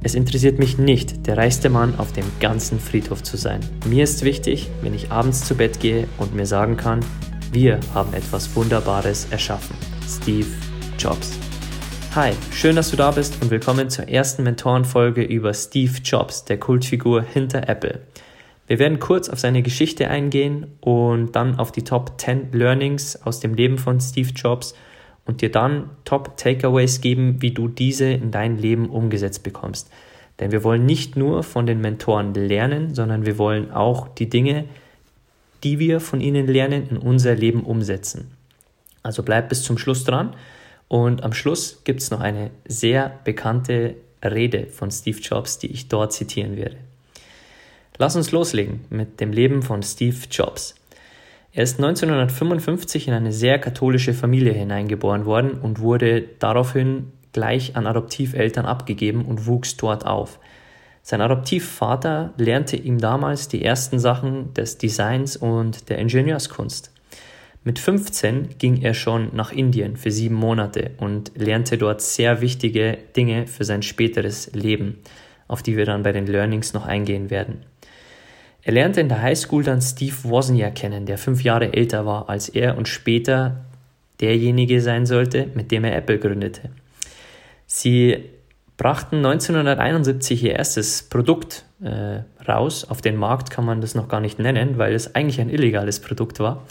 Es interessiert mich nicht, der reichste Mann auf dem ganzen Friedhof zu sein. Mir ist wichtig, wenn ich abends zu Bett gehe und mir sagen kann, wir haben etwas Wunderbares erschaffen. Steve Jobs. Hi, schön, dass du da bist und willkommen zur ersten Mentorenfolge über Steve Jobs, der Kultfigur hinter Apple. Wir werden kurz auf seine Geschichte eingehen und dann auf die Top 10 Learnings aus dem Leben von Steve Jobs und dir dann Top-Takeaways geben, wie du diese in dein Leben umgesetzt bekommst. Denn wir wollen nicht nur von den Mentoren lernen, sondern wir wollen auch die Dinge, die wir von ihnen lernen, in unser Leben umsetzen. Also bleib bis zum Schluss dran. Und am Schluss gibt es noch eine sehr bekannte Rede von Steve Jobs, die ich dort zitieren werde. Lass uns loslegen mit dem Leben von Steve Jobs. Er ist 1955 in eine sehr katholische Familie hineingeboren worden und wurde daraufhin gleich an Adoptiveltern abgegeben und wuchs dort auf. Sein Adoptivvater lernte ihm damals die ersten Sachen des Designs und der Ingenieurskunst. Mit 15 ging er schon nach Indien für sieben Monate und lernte dort sehr wichtige Dinge für sein späteres Leben, auf die wir dann bei den Learnings noch eingehen werden. Er lernte in der Highschool dann Steve Wozniak kennen, der fünf Jahre älter war als er und später derjenige sein sollte, mit dem er Apple gründete. Sie brachten 1971 ihr erstes Produkt äh, raus. Auf den Markt kann man das noch gar nicht nennen, weil es eigentlich ein illegales Produkt war.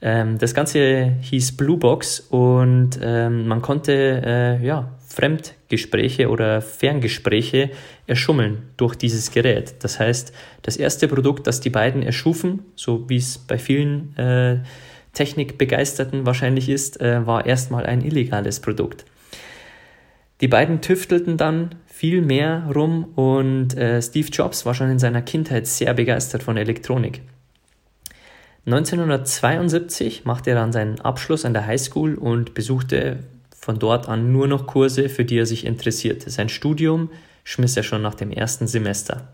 Ähm, das Ganze hieß Bluebox und ähm, man konnte äh, ja, Fremdgespräche oder Ferngespräche erschummeln durch dieses Gerät. Das heißt, das erste Produkt, das die beiden erschufen, so wie es bei vielen äh, Technikbegeisterten wahrscheinlich ist, äh, war erstmal ein illegales Produkt. Die beiden tüftelten dann viel mehr rum und äh, Steve Jobs war schon in seiner Kindheit sehr begeistert von Elektronik. 1972 machte er dann seinen Abschluss an der Highschool und besuchte von dort an nur noch Kurse, für die er sich interessierte. Sein Studium schmiss er schon nach dem ersten Semester.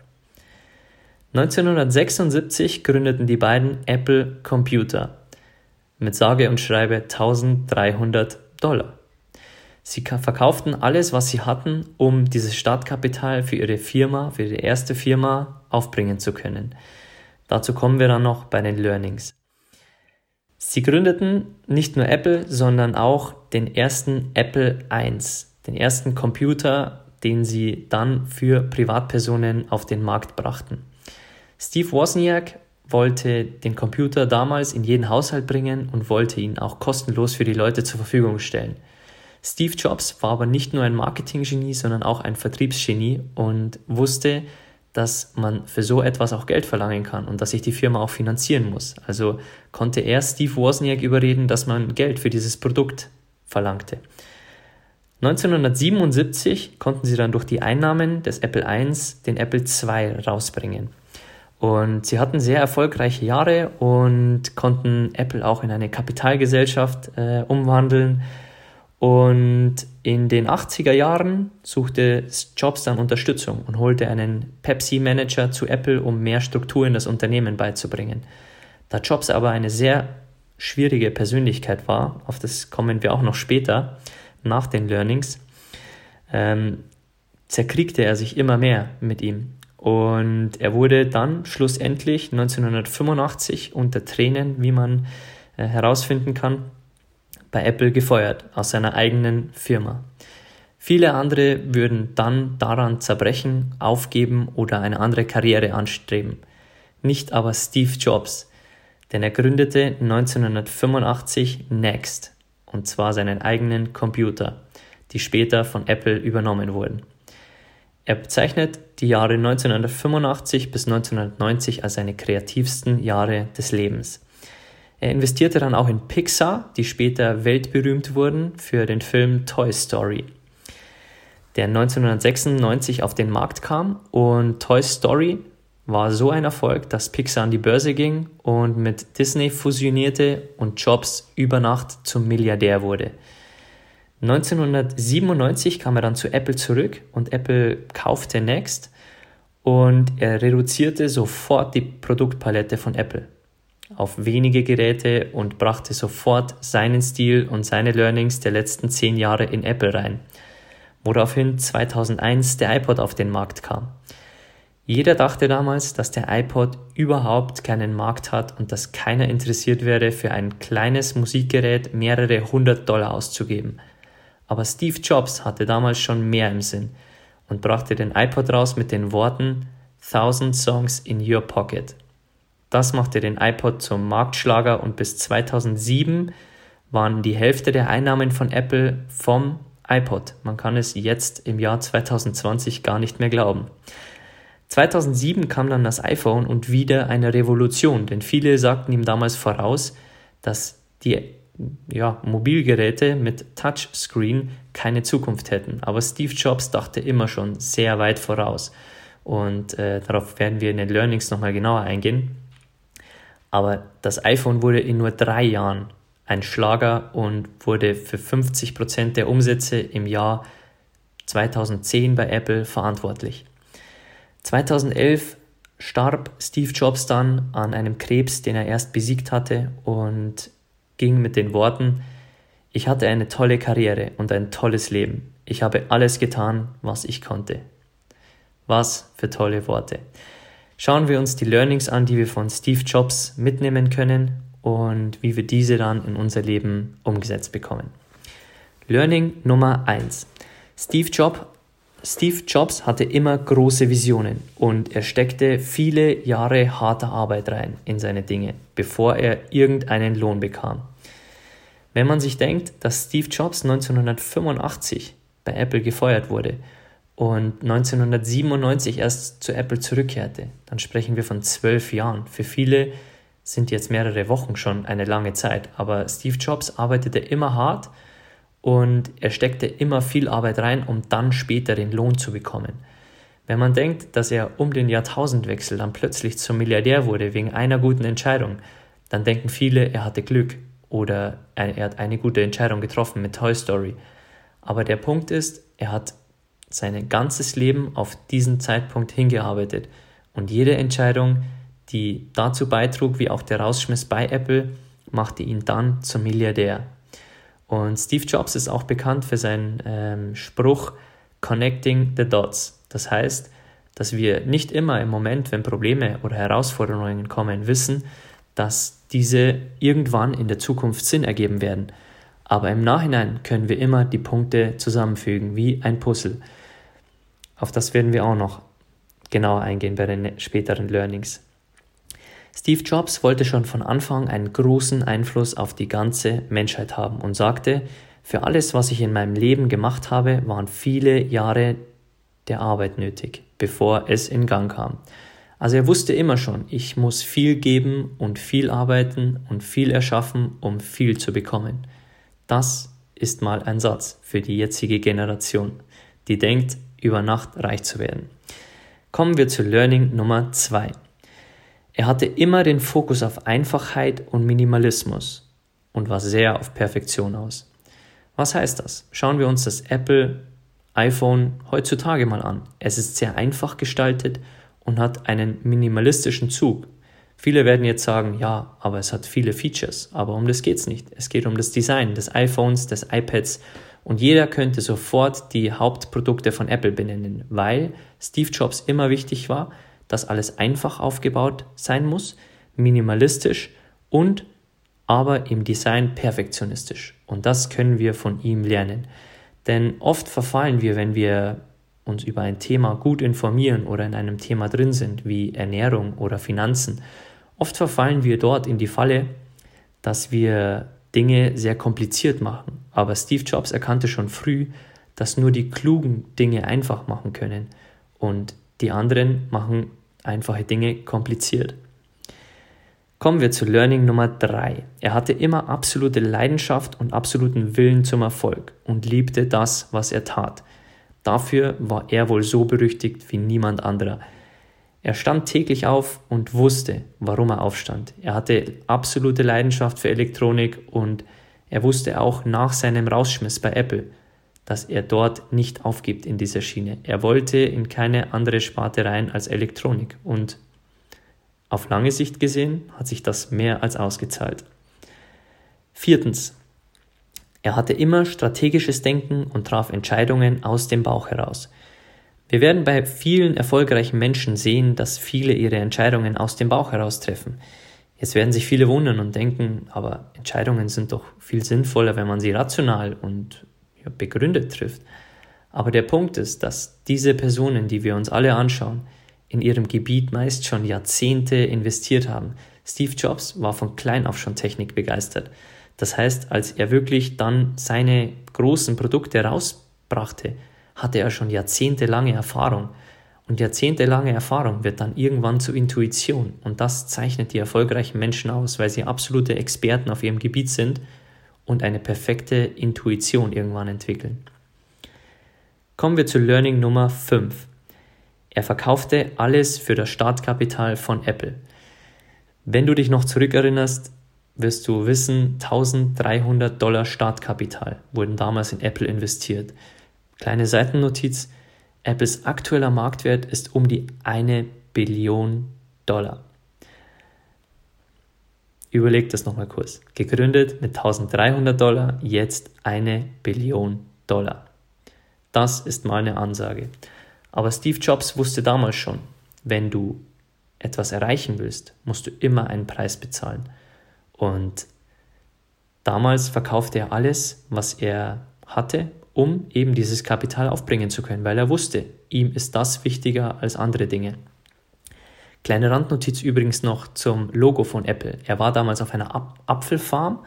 1976 gründeten die beiden Apple Computer mit sage und schreibe 1300 Dollar. Sie verkauften alles, was sie hatten, um dieses Startkapital für ihre Firma, für ihre erste Firma aufbringen zu können. Dazu kommen wir dann noch bei den Learnings. Sie gründeten nicht nur Apple, sondern auch den ersten Apple I, den ersten Computer, den sie dann für Privatpersonen auf den Markt brachten. Steve Wozniak wollte den Computer damals in jeden Haushalt bringen und wollte ihn auch kostenlos für die Leute zur Verfügung stellen. Steve Jobs war aber nicht nur ein Marketinggenie, sondern auch ein Vertriebsgenie und wusste, dass man für so etwas auch Geld verlangen kann und dass sich die Firma auch finanzieren muss. Also konnte er Steve Wozniak überreden, dass man Geld für dieses Produkt verlangte. 1977 konnten sie dann durch die Einnahmen des Apple I den Apple II rausbringen. Und sie hatten sehr erfolgreiche Jahre und konnten Apple auch in eine Kapitalgesellschaft äh, umwandeln und in den 80er Jahren suchte Jobs dann Unterstützung und holte einen Pepsi-Manager zu Apple, um mehr Struktur in das Unternehmen beizubringen. Da Jobs aber eine sehr schwierige Persönlichkeit war, auf das kommen wir auch noch später, nach den Learnings, ähm, zerkriegte er sich immer mehr mit ihm. Und er wurde dann schlussendlich 1985 unter Tränen, wie man äh, herausfinden kann, bei Apple gefeuert aus seiner eigenen Firma. Viele andere würden dann daran zerbrechen, aufgeben oder eine andere Karriere anstreben. Nicht aber Steve Jobs, denn er gründete 1985 Next, und zwar seinen eigenen Computer, die später von Apple übernommen wurden. Er bezeichnet die Jahre 1985 bis 1990 als seine kreativsten Jahre des Lebens. Er investierte dann auch in Pixar, die später weltberühmt wurden für den Film Toy Story, der 1996 auf den Markt kam. Und Toy Story war so ein Erfolg, dass Pixar an die Börse ging und mit Disney fusionierte und Jobs über Nacht zum Milliardär wurde. 1997 kam er dann zu Apple zurück und Apple kaufte Next und er reduzierte sofort die Produktpalette von Apple auf wenige Geräte und brachte sofort seinen Stil und seine Learnings der letzten zehn Jahre in Apple rein, woraufhin 2001 der iPod auf den Markt kam. Jeder dachte damals, dass der iPod überhaupt keinen Markt hat und dass keiner interessiert wäre, für ein kleines Musikgerät mehrere hundert Dollar auszugeben. Aber Steve Jobs hatte damals schon mehr im Sinn und brachte den iPod raus mit den Worten Thousand Songs in Your Pocket. Das machte den iPod zum Marktschlager und bis 2007 waren die Hälfte der Einnahmen von Apple vom iPod. Man kann es jetzt im Jahr 2020 gar nicht mehr glauben. 2007 kam dann das iPhone und wieder eine Revolution, denn viele sagten ihm damals voraus, dass die ja, Mobilgeräte mit Touchscreen keine Zukunft hätten. Aber Steve Jobs dachte immer schon sehr weit voraus. Und äh, darauf werden wir in den Learnings nochmal genauer eingehen. Aber das iPhone wurde in nur drei Jahren ein Schlager und wurde für 50 Prozent der Umsätze im Jahr 2010 bei Apple verantwortlich. 2011 starb Steve Jobs dann an einem Krebs, den er erst besiegt hatte und ging mit den Worten, ich hatte eine tolle Karriere und ein tolles Leben. Ich habe alles getan, was ich konnte. Was für tolle Worte. Schauen wir uns die Learnings an, die wir von Steve Jobs mitnehmen können und wie wir diese dann in unser Leben umgesetzt bekommen. Learning Nummer 1. Steve Jobs Steve Jobs hatte immer große Visionen und er steckte viele Jahre harter Arbeit rein in seine Dinge, bevor er irgendeinen Lohn bekam. Wenn man sich denkt, dass Steve Jobs 1985 bei Apple gefeuert wurde und 1997 erst zu Apple zurückkehrte, dann sprechen wir von zwölf Jahren. Für viele sind jetzt mehrere Wochen schon eine lange Zeit, aber Steve Jobs arbeitete immer hart und er steckte immer viel Arbeit rein, um dann später den Lohn zu bekommen. Wenn man denkt, dass er um den Jahrtausendwechsel dann plötzlich zum Milliardär wurde wegen einer guten Entscheidung, dann denken viele, er hatte Glück oder er hat eine gute Entscheidung getroffen mit Toy Story. Aber der Punkt ist, er hat sein ganzes Leben auf diesen Zeitpunkt hingearbeitet und jede Entscheidung, die dazu beitrug, wie auch der Rausschmiss bei Apple, machte ihn dann zum Milliardär. Und Steve Jobs ist auch bekannt für seinen ähm, Spruch Connecting the Dots. Das heißt, dass wir nicht immer im Moment, wenn Probleme oder Herausforderungen kommen, wissen, dass diese irgendwann in der Zukunft Sinn ergeben werden. Aber im Nachhinein können wir immer die Punkte zusammenfügen, wie ein Puzzle. Auf das werden wir auch noch genauer eingehen bei den späteren Learnings. Steve Jobs wollte schon von Anfang einen großen Einfluss auf die ganze Menschheit haben und sagte, für alles, was ich in meinem Leben gemacht habe, waren viele Jahre der Arbeit nötig, bevor es in Gang kam. Also er wusste immer schon, ich muss viel geben und viel arbeiten und viel erschaffen, um viel zu bekommen. Das ist mal ein Satz für die jetzige Generation, die denkt, über Nacht reich zu werden. Kommen wir zu Learning Nummer zwei. Er hatte immer den Fokus auf Einfachheit und Minimalismus und war sehr auf Perfektion aus. Was heißt das? Schauen wir uns das Apple iPhone heutzutage mal an. Es ist sehr einfach gestaltet und hat einen minimalistischen Zug. Viele werden jetzt sagen, ja, aber es hat viele Features, aber um das geht es nicht. Es geht um das Design des iPhones, des iPads und jeder könnte sofort die Hauptprodukte von Apple benennen, weil Steve Jobs immer wichtig war, dass alles einfach aufgebaut sein muss, minimalistisch und aber im Design perfektionistisch. Und das können wir von ihm lernen. Denn oft verfallen wir, wenn wir uns über ein Thema gut informieren oder in einem Thema drin sind, wie Ernährung oder Finanzen, oft verfallen wir dort in die Falle, dass wir Dinge sehr kompliziert machen. Aber Steve Jobs erkannte schon früh, dass nur die klugen Dinge einfach machen können. Und die anderen machen einfache Dinge kompliziert. Kommen wir zu Learning Nummer 3. Er hatte immer absolute Leidenschaft und absoluten Willen zum Erfolg und liebte das, was er tat. Dafür war er wohl so berüchtigt wie niemand anderer. Er stand täglich auf und wusste, warum er aufstand. Er hatte absolute Leidenschaft für Elektronik und er wusste auch nach seinem Rausschmiss bei Apple, dass er dort nicht aufgibt in dieser Schiene. Er wollte in keine andere Sparte rein als Elektronik und auf lange Sicht gesehen hat sich das mehr als ausgezahlt. Viertens. Er hatte immer strategisches Denken und traf Entscheidungen aus dem Bauch heraus. Wir werden bei vielen erfolgreichen Menschen sehen, dass viele ihre Entscheidungen aus dem Bauch heraus treffen. Jetzt werden sich viele wundern und denken, aber Entscheidungen sind doch viel sinnvoller, wenn man sie rational und ja, begründet trifft. Aber der Punkt ist, dass diese Personen, die wir uns alle anschauen, in ihrem Gebiet meist schon Jahrzehnte investiert haben. Steve Jobs war von klein auf schon Technik begeistert. Das heißt, als er wirklich dann seine großen Produkte rausbrachte, hatte er schon jahrzehntelange Erfahrung. Und jahrzehntelange Erfahrung wird dann irgendwann zur Intuition. Und das zeichnet die erfolgreichen Menschen aus, weil sie absolute Experten auf ihrem Gebiet sind und eine perfekte Intuition irgendwann entwickeln. Kommen wir zu Learning Nummer 5. Er verkaufte alles für das Startkapital von Apple. Wenn du dich noch zurückerinnerst, wirst du wissen, 1300 Dollar Startkapital wurden damals in Apple investiert. Kleine Seitennotiz, Apples aktueller Marktwert ist um die eine Billion Dollar. Überleg das nochmal kurz. Gegründet mit 1300 Dollar, jetzt eine Billion Dollar. Das ist mal eine Ansage. Aber Steve Jobs wusste damals schon, wenn du etwas erreichen willst, musst du immer einen Preis bezahlen. Und damals verkaufte er alles, was er hatte, um eben dieses Kapital aufbringen zu können, weil er wusste, ihm ist das wichtiger als andere Dinge. Kleine Randnotiz übrigens noch zum Logo von Apple. Er war damals auf einer Ap Apfelfarm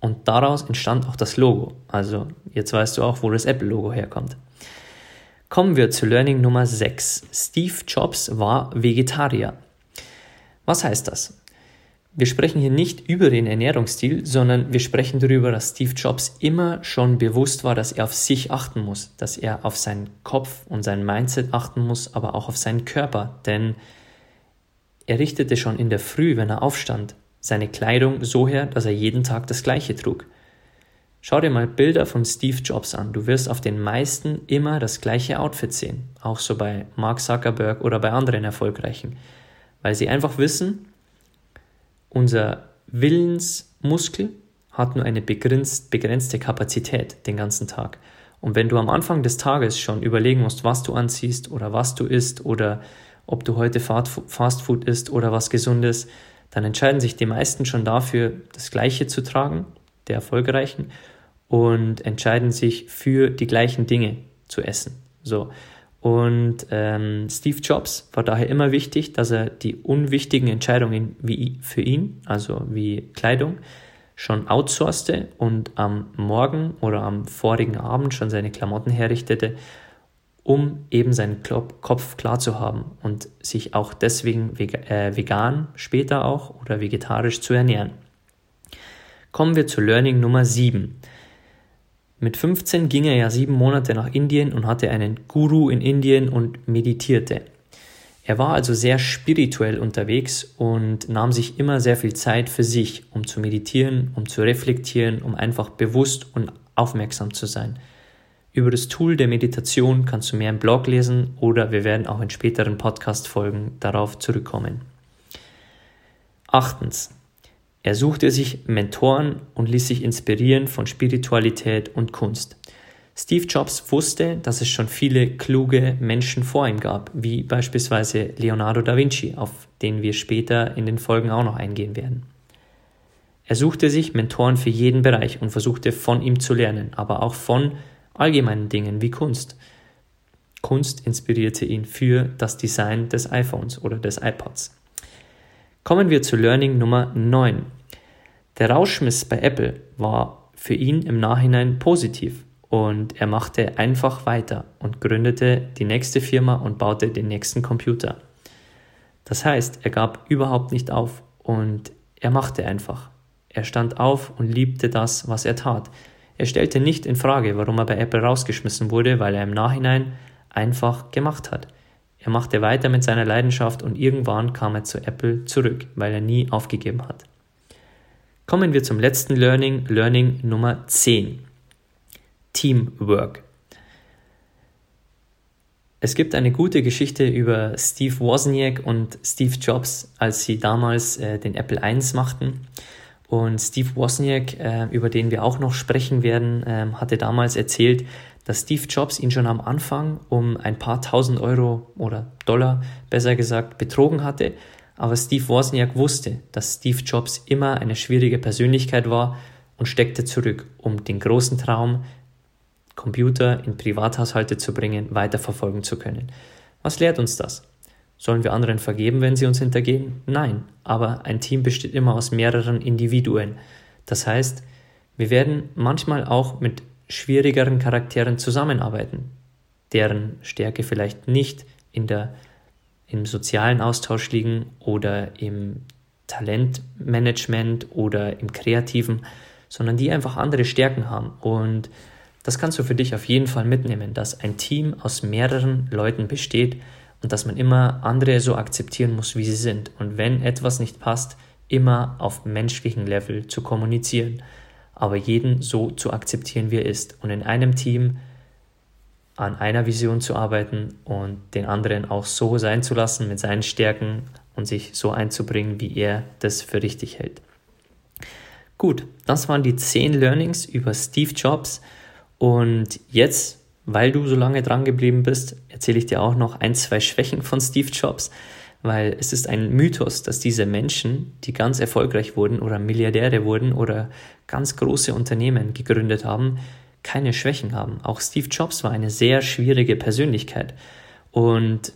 und daraus entstand auch das Logo. Also jetzt weißt du auch, wo das Apple-Logo herkommt. Kommen wir zu Learning Nummer 6. Steve Jobs war Vegetarier. Was heißt das? Wir sprechen hier nicht über den Ernährungsstil, sondern wir sprechen darüber, dass Steve Jobs immer schon bewusst war, dass er auf sich achten muss, dass er auf seinen Kopf und sein Mindset achten muss, aber auch auf seinen Körper, denn er richtete schon in der Früh, wenn er aufstand, seine Kleidung so her, dass er jeden Tag das gleiche trug. Schau dir mal Bilder von Steve Jobs an. Du wirst auf den meisten immer das gleiche Outfit sehen. Auch so bei Mark Zuckerberg oder bei anderen Erfolgreichen. Weil sie einfach wissen, unser Willensmuskel hat nur eine begrenzt, begrenzte Kapazität den ganzen Tag. Und wenn du am Anfang des Tages schon überlegen musst, was du anziehst oder was du isst oder ob du heute Fastfood isst oder was Gesundes, dann entscheiden sich die meisten schon dafür, das Gleiche zu tragen, der Erfolgreichen, und entscheiden sich für die gleichen Dinge zu essen. So. Und ähm, Steve Jobs war daher immer wichtig, dass er die unwichtigen Entscheidungen wie für ihn, also wie Kleidung, schon outsourcete und am Morgen oder am vorigen Abend schon seine Klamotten herrichtete, um eben seinen Kopf klar zu haben und sich auch deswegen äh, vegan später auch oder vegetarisch zu ernähren. Kommen wir zu Learning Nummer 7. Mit 15 ging er ja sieben Monate nach Indien und hatte einen Guru in Indien und meditierte. Er war also sehr spirituell unterwegs und nahm sich immer sehr viel Zeit für sich, um zu meditieren, um zu reflektieren, um einfach bewusst und aufmerksam zu sein. Über das Tool der Meditation kannst du mehr im Blog lesen oder wir werden auch in späteren Podcast-Folgen darauf zurückkommen. Achtens. Er suchte sich Mentoren und ließ sich inspirieren von Spiritualität und Kunst. Steve Jobs wusste, dass es schon viele kluge Menschen vor ihm gab, wie beispielsweise Leonardo da Vinci, auf den wir später in den Folgen auch noch eingehen werden. Er suchte sich Mentoren für jeden Bereich und versuchte von ihm zu lernen, aber auch von allgemeinen Dingen wie Kunst. Kunst inspirierte ihn für das Design des iPhones oder des iPods. Kommen wir zu Learning Nummer 9. Der Rauschmiss bei Apple war für ihn im Nachhinein positiv und er machte einfach weiter und gründete die nächste Firma und baute den nächsten Computer. Das heißt, er gab überhaupt nicht auf und er machte einfach. Er stand auf und liebte das, was er tat. Er stellte nicht in Frage, warum er bei Apple rausgeschmissen wurde, weil er im Nachhinein einfach gemacht hat. Er machte weiter mit seiner Leidenschaft und irgendwann kam er zu Apple zurück, weil er nie aufgegeben hat. Kommen wir zum letzten Learning, Learning Nummer 10. Teamwork. Es gibt eine gute Geschichte über Steve Wozniak und Steve Jobs, als sie damals äh, den Apple I machten. Und Steve Wozniak, äh, über den wir auch noch sprechen werden, äh, hatte damals erzählt, dass Steve Jobs ihn schon am Anfang um ein paar tausend Euro oder Dollar, besser gesagt, betrogen hatte. Aber Steve Wozniak wusste, dass Steve Jobs immer eine schwierige Persönlichkeit war und steckte zurück, um den großen Traum, Computer in Privathaushalte zu bringen, weiterverfolgen zu können. Was lehrt uns das? Sollen wir anderen vergeben, wenn sie uns hintergehen? Nein, aber ein Team besteht immer aus mehreren Individuen. Das heißt, wir werden manchmal auch mit schwierigeren Charakteren zusammenarbeiten, deren Stärke vielleicht nicht in der, im sozialen Austausch liegen oder im Talentmanagement oder im Kreativen, sondern die einfach andere Stärken haben. Und das kannst du für dich auf jeden Fall mitnehmen, dass ein Team aus mehreren Leuten besteht und dass man immer andere so akzeptieren muss, wie sie sind. Und wenn etwas nicht passt, immer auf menschlichen Level zu kommunizieren aber jeden so zu akzeptieren, wie er ist. Und in einem Team an einer Vision zu arbeiten und den anderen auch so sein zu lassen mit seinen Stärken und sich so einzubringen, wie er das für richtig hält. Gut, das waren die zehn Learnings über Steve Jobs. Und jetzt, weil du so lange dran geblieben bist, erzähle ich dir auch noch ein, zwei Schwächen von Steve Jobs, weil es ist ein Mythos, dass diese Menschen, die ganz erfolgreich wurden oder Milliardäre wurden oder ganz große Unternehmen gegründet haben, keine Schwächen haben. Auch Steve Jobs war eine sehr schwierige Persönlichkeit und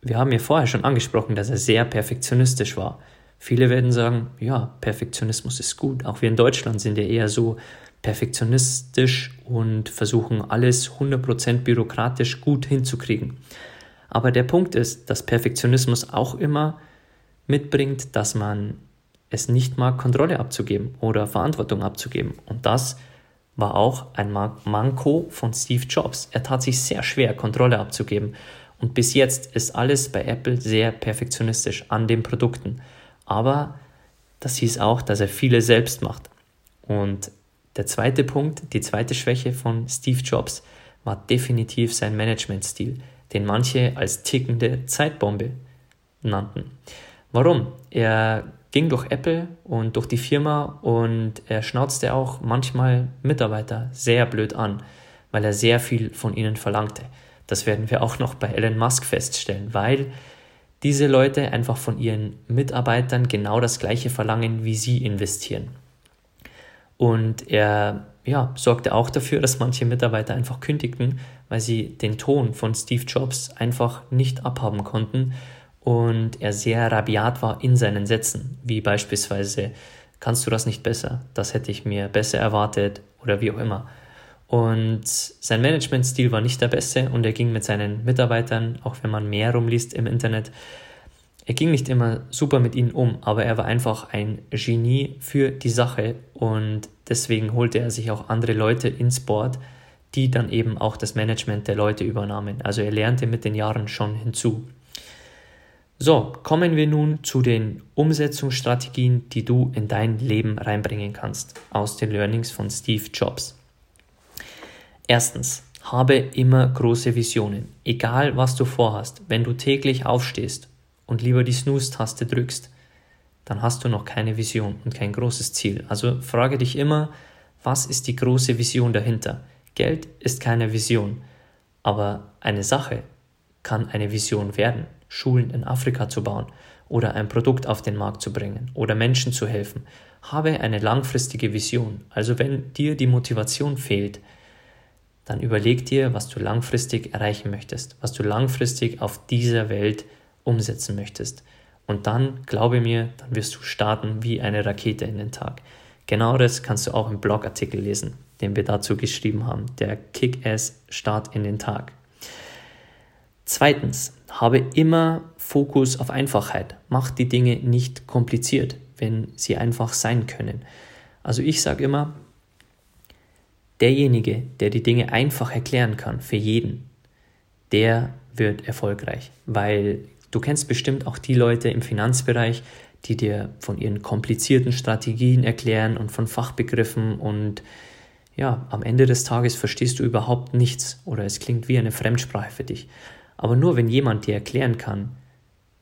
wir haben ja vorher schon angesprochen, dass er sehr perfektionistisch war. Viele werden sagen, ja, Perfektionismus ist gut. Auch wir in Deutschland sind ja eher so perfektionistisch und versuchen alles 100% bürokratisch gut hinzukriegen. Aber der Punkt ist, dass Perfektionismus auch immer mitbringt, dass man es nicht mag, Kontrolle abzugeben oder Verantwortung abzugeben. Und das war auch ein Manko von Steve Jobs. Er tat sich sehr schwer, Kontrolle abzugeben. Und bis jetzt ist alles bei Apple sehr perfektionistisch an den Produkten. Aber das hieß auch, dass er viele selbst macht. Und der zweite Punkt, die zweite Schwäche von Steve Jobs war definitiv sein Managementstil den manche als tickende Zeitbombe nannten. Warum? Er ging durch Apple und durch die Firma und er schnauzte auch manchmal Mitarbeiter sehr blöd an, weil er sehr viel von ihnen verlangte. Das werden wir auch noch bei Elon Musk feststellen, weil diese Leute einfach von ihren Mitarbeitern genau das gleiche verlangen, wie sie investieren. Und er ja, sorgte auch dafür, dass manche Mitarbeiter einfach kündigten, weil sie den Ton von Steve Jobs einfach nicht abhaben konnten und er sehr rabiat war in seinen Sätzen, wie beispielsweise, kannst du das nicht besser, das hätte ich mir besser erwartet oder wie auch immer. Und sein Managementstil war nicht der beste und er ging mit seinen Mitarbeitern, auch wenn man mehr rumliest im Internet, er ging nicht immer super mit ihnen um, aber er war einfach ein Genie für die Sache und deswegen holte er sich auch andere Leute ins Board, die dann eben auch das Management der Leute übernahmen. Also er lernte mit den Jahren schon hinzu. So, kommen wir nun zu den Umsetzungsstrategien, die du in dein Leben reinbringen kannst, aus den Learnings von Steve Jobs. Erstens, habe immer große Visionen. Egal was du vorhast, wenn du täglich aufstehst und lieber die Snooze-Taste drückst, dann hast du noch keine Vision und kein großes Ziel. Also frage dich immer, was ist die große Vision dahinter? Geld ist keine Vision, aber eine Sache kann eine Vision werden. Schulen in Afrika zu bauen oder ein Produkt auf den Markt zu bringen oder Menschen zu helfen. Habe eine langfristige Vision. Also wenn dir die Motivation fehlt, dann überleg dir, was du langfristig erreichen möchtest, was du langfristig auf dieser Welt umsetzen möchtest. Und dann, glaube mir, dann wirst du starten wie eine Rakete in den Tag. Genau das kannst du auch im Blogartikel lesen, den wir dazu geschrieben haben, der Kick-Ass Start in den Tag. Zweitens, habe immer Fokus auf Einfachheit. Mach die Dinge nicht kompliziert. wenn sie einfach sein können. Also ich sage immer, derjenige, der die Dinge einfach erklären kann für jeden, der wird erfolgreich, weil du kennst bestimmt auch die Leute im Finanzbereich, die dir von ihren komplizierten Strategien erklären und von Fachbegriffen und ja, am Ende des Tages verstehst du überhaupt nichts oder es klingt wie eine Fremdsprache für dich. Aber nur wenn jemand dir erklären kann,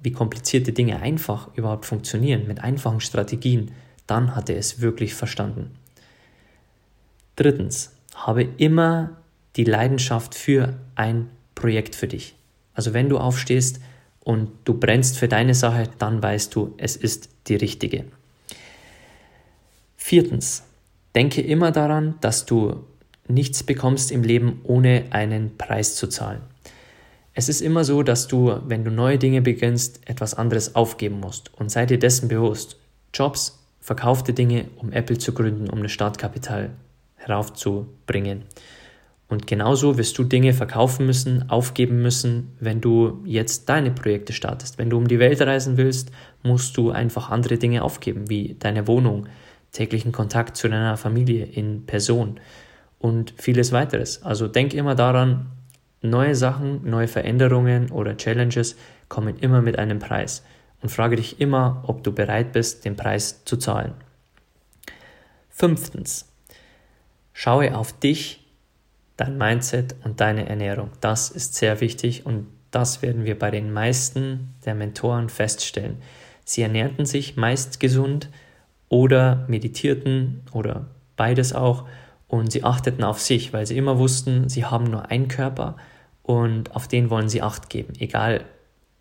wie komplizierte Dinge einfach überhaupt funktionieren, mit einfachen Strategien, dann hat er es wirklich verstanden. Drittens, habe immer die Leidenschaft für ein Projekt für dich. Also wenn du aufstehst und du brennst für deine Sache, dann weißt du, es ist die richtige. Viertens, denke immer daran, dass du nichts bekommst im Leben, ohne einen Preis zu zahlen. Es ist immer so, dass du, wenn du neue Dinge beginnst, etwas anderes aufgeben musst. Und sei dir dessen bewusst. Jobs, verkaufte Dinge, um Apple zu gründen, um das Startkapital heraufzubringen. Und genauso wirst du Dinge verkaufen müssen, aufgeben müssen, wenn du jetzt deine Projekte startest. Wenn du um die Welt reisen willst, musst du einfach andere Dinge aufgeben, wie deine Wohnung, täglichen Kontakt zu deiner Familie in Person und vieles weiteres. Also denk immer daran, neue Sachen, neue Veränderungen oder Challenges kommen immer mit einem Preis. Und frage dich immer, ob du bereit bist, den Preis zu zahlen. Fünftens, schaue auf dich dein Mindset und deine Ernährung. Das ist sehr wichtig und das werden wir bei den meisten der Mentoren feststellen. Sie ernährten sich meist gesund oder meditierten oder beides auch und sie achteten auf sich, weil sie immer wussten, sie haben nur einen Körper und auf den wollen sie Acht geben, egal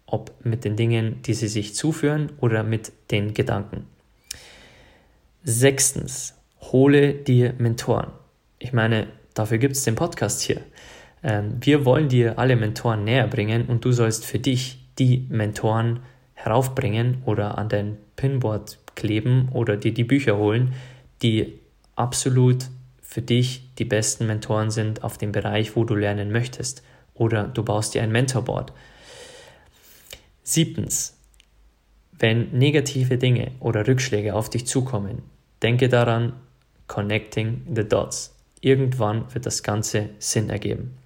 ob mit den Dingen, die sie sich zuführen oder mit den Gedanken. Sechstens, hole dir Mentoren. Ich meine, Dafür gibt es den Podcast hier. Ähm, wir wollen dir alle Mentoren näher bringen und du sollst für dich die Mentoren heraufbringen oder an dein Pinboard kleben oder dir die Bücher holen, die absolut für dich die besten Mentoren sind auf dem Bereich, wo du lernen möchtest. Oder du baust dir ein Mentorboard. Siebtens, wenn negative Dinge oder Rückschläge auf dich zukommen, denke daran, connecting the dots irgendwann wird das Ganze Sinn ergeben.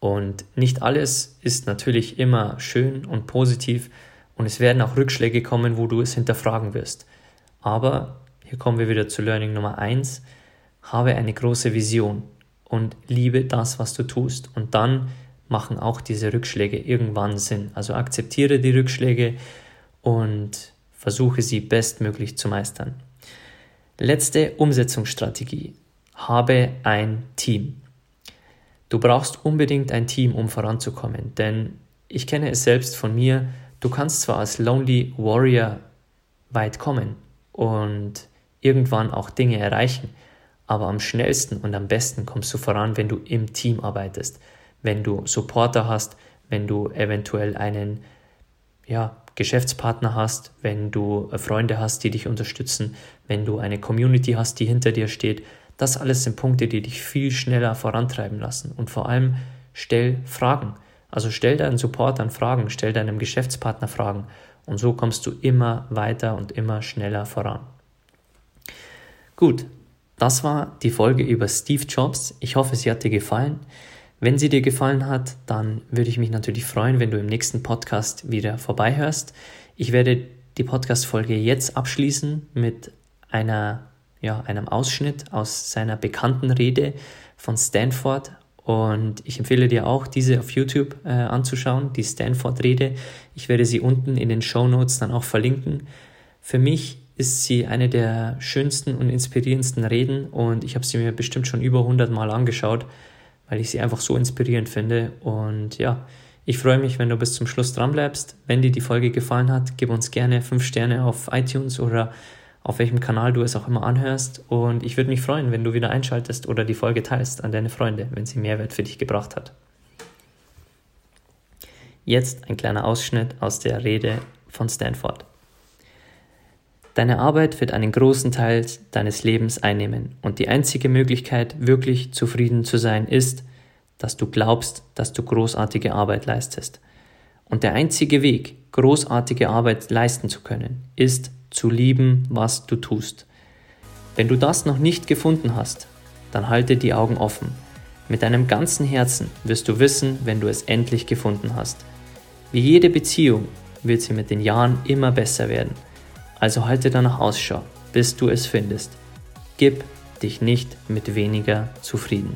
Und nicht alles ist natürlich immer schön und positiv und es werden auch Rückschläge kommen, wo du es hinterfragen wirst. Aber hier kommen wir wieder zu Learning Nummer 1. Habe eine große Vision und liebe das, was du tust. Und dann machen auch diese Rückschläge irgendwann Sinn. Also akzeptiere die Rückschläge und versuche sie bestmöglich zu meistern. Letzte Umsetzungsstrategie habe ein Team. Du brauchst unbedingt ein Team, um voranzukommen, denn ich kenne es selbst von mir, du kannst zwar als Lonely Warrior weit kommen und irgendwann auch Dinge erreichen, aber am schnellsten und am besten kommst du voran, wenn du im Team arbeitest, wenn du Supporter hast, wenn du eventuell einen ja, Geschäftspartner hast, wenn du Freunde hast, die dich unterstützen, wenn du eine Community hast, die hinter dir steht, das alles sind Punkte, die dich viel schneller vorantreiben lassen. Und vor allem stell Fragen. Also stell deinen Supportern Fragen, stell deinem Geschäftspartner Fragen. Und so kommst du immer weiter und immer schneller voran. Gut, das war die Folge über Steve Jobs. Ich hoffe, sie hat dir gefallen. Wenn sie dir gefallen hat, dann würde ich mich natürlich freuen, wenn du im nächsten Podcast wieder vorbeihörst. Ich werde die Podcast-Folge jetzt abschließen mit einer ja, einem Ausschnitt aus seiner bekannten Rede von Stanford. Und ich empfehle dir auch, diese auf YouTube äh, anzuschauen, die Stanford-Rede. Ich werde sie unten in den Show Notes dann auch verlinken. Für mich ist sie eine der schönsten und inspirierendsten Reden und ich habe sie mir bestimmt schon über 100 Mal angeschaut, weil ich sie einfach so inspirierend finde. Und ja, ich freue mich, wenn du bis zum Schluss dran bleibst. Wenn dir die Folge gefallen hat, gib uns gerne 5 Sterne auf iTunes oder auf welchem Kanal du es auch immer anhörst. Und ich würde mich freuen, wenn du wieder einschaltest oder die Folge teilst an deine Freunde, wenn sie Mehrwert für dich gebracht hat. Jetzt ein kleiner Ausschnitt aus der Rede von Stanford. Deine Arbeit wird einen großen Teil deines Lebens einnehmen und die einzige Möglichkeit, wirklich zufrieden zu sein, ist, dass du glaubst, dass du großartige Arbeit leistest. Und der einzige Weg, großartige Arbeit leisten zu können, ist, zu lieben, was du tust. Wenn du das noch nicht gefunden hast, dann halte die Augen offen. Mit deinem ganzen Herzen wirst du wissen, wenn du es endlich gefunden hast. Wie jede Beziehung wird sie mit den Jahren immer besser werden. Also halte danach Ausschau, bis du es findest. Gib dich nicht mit weniger zufrieden.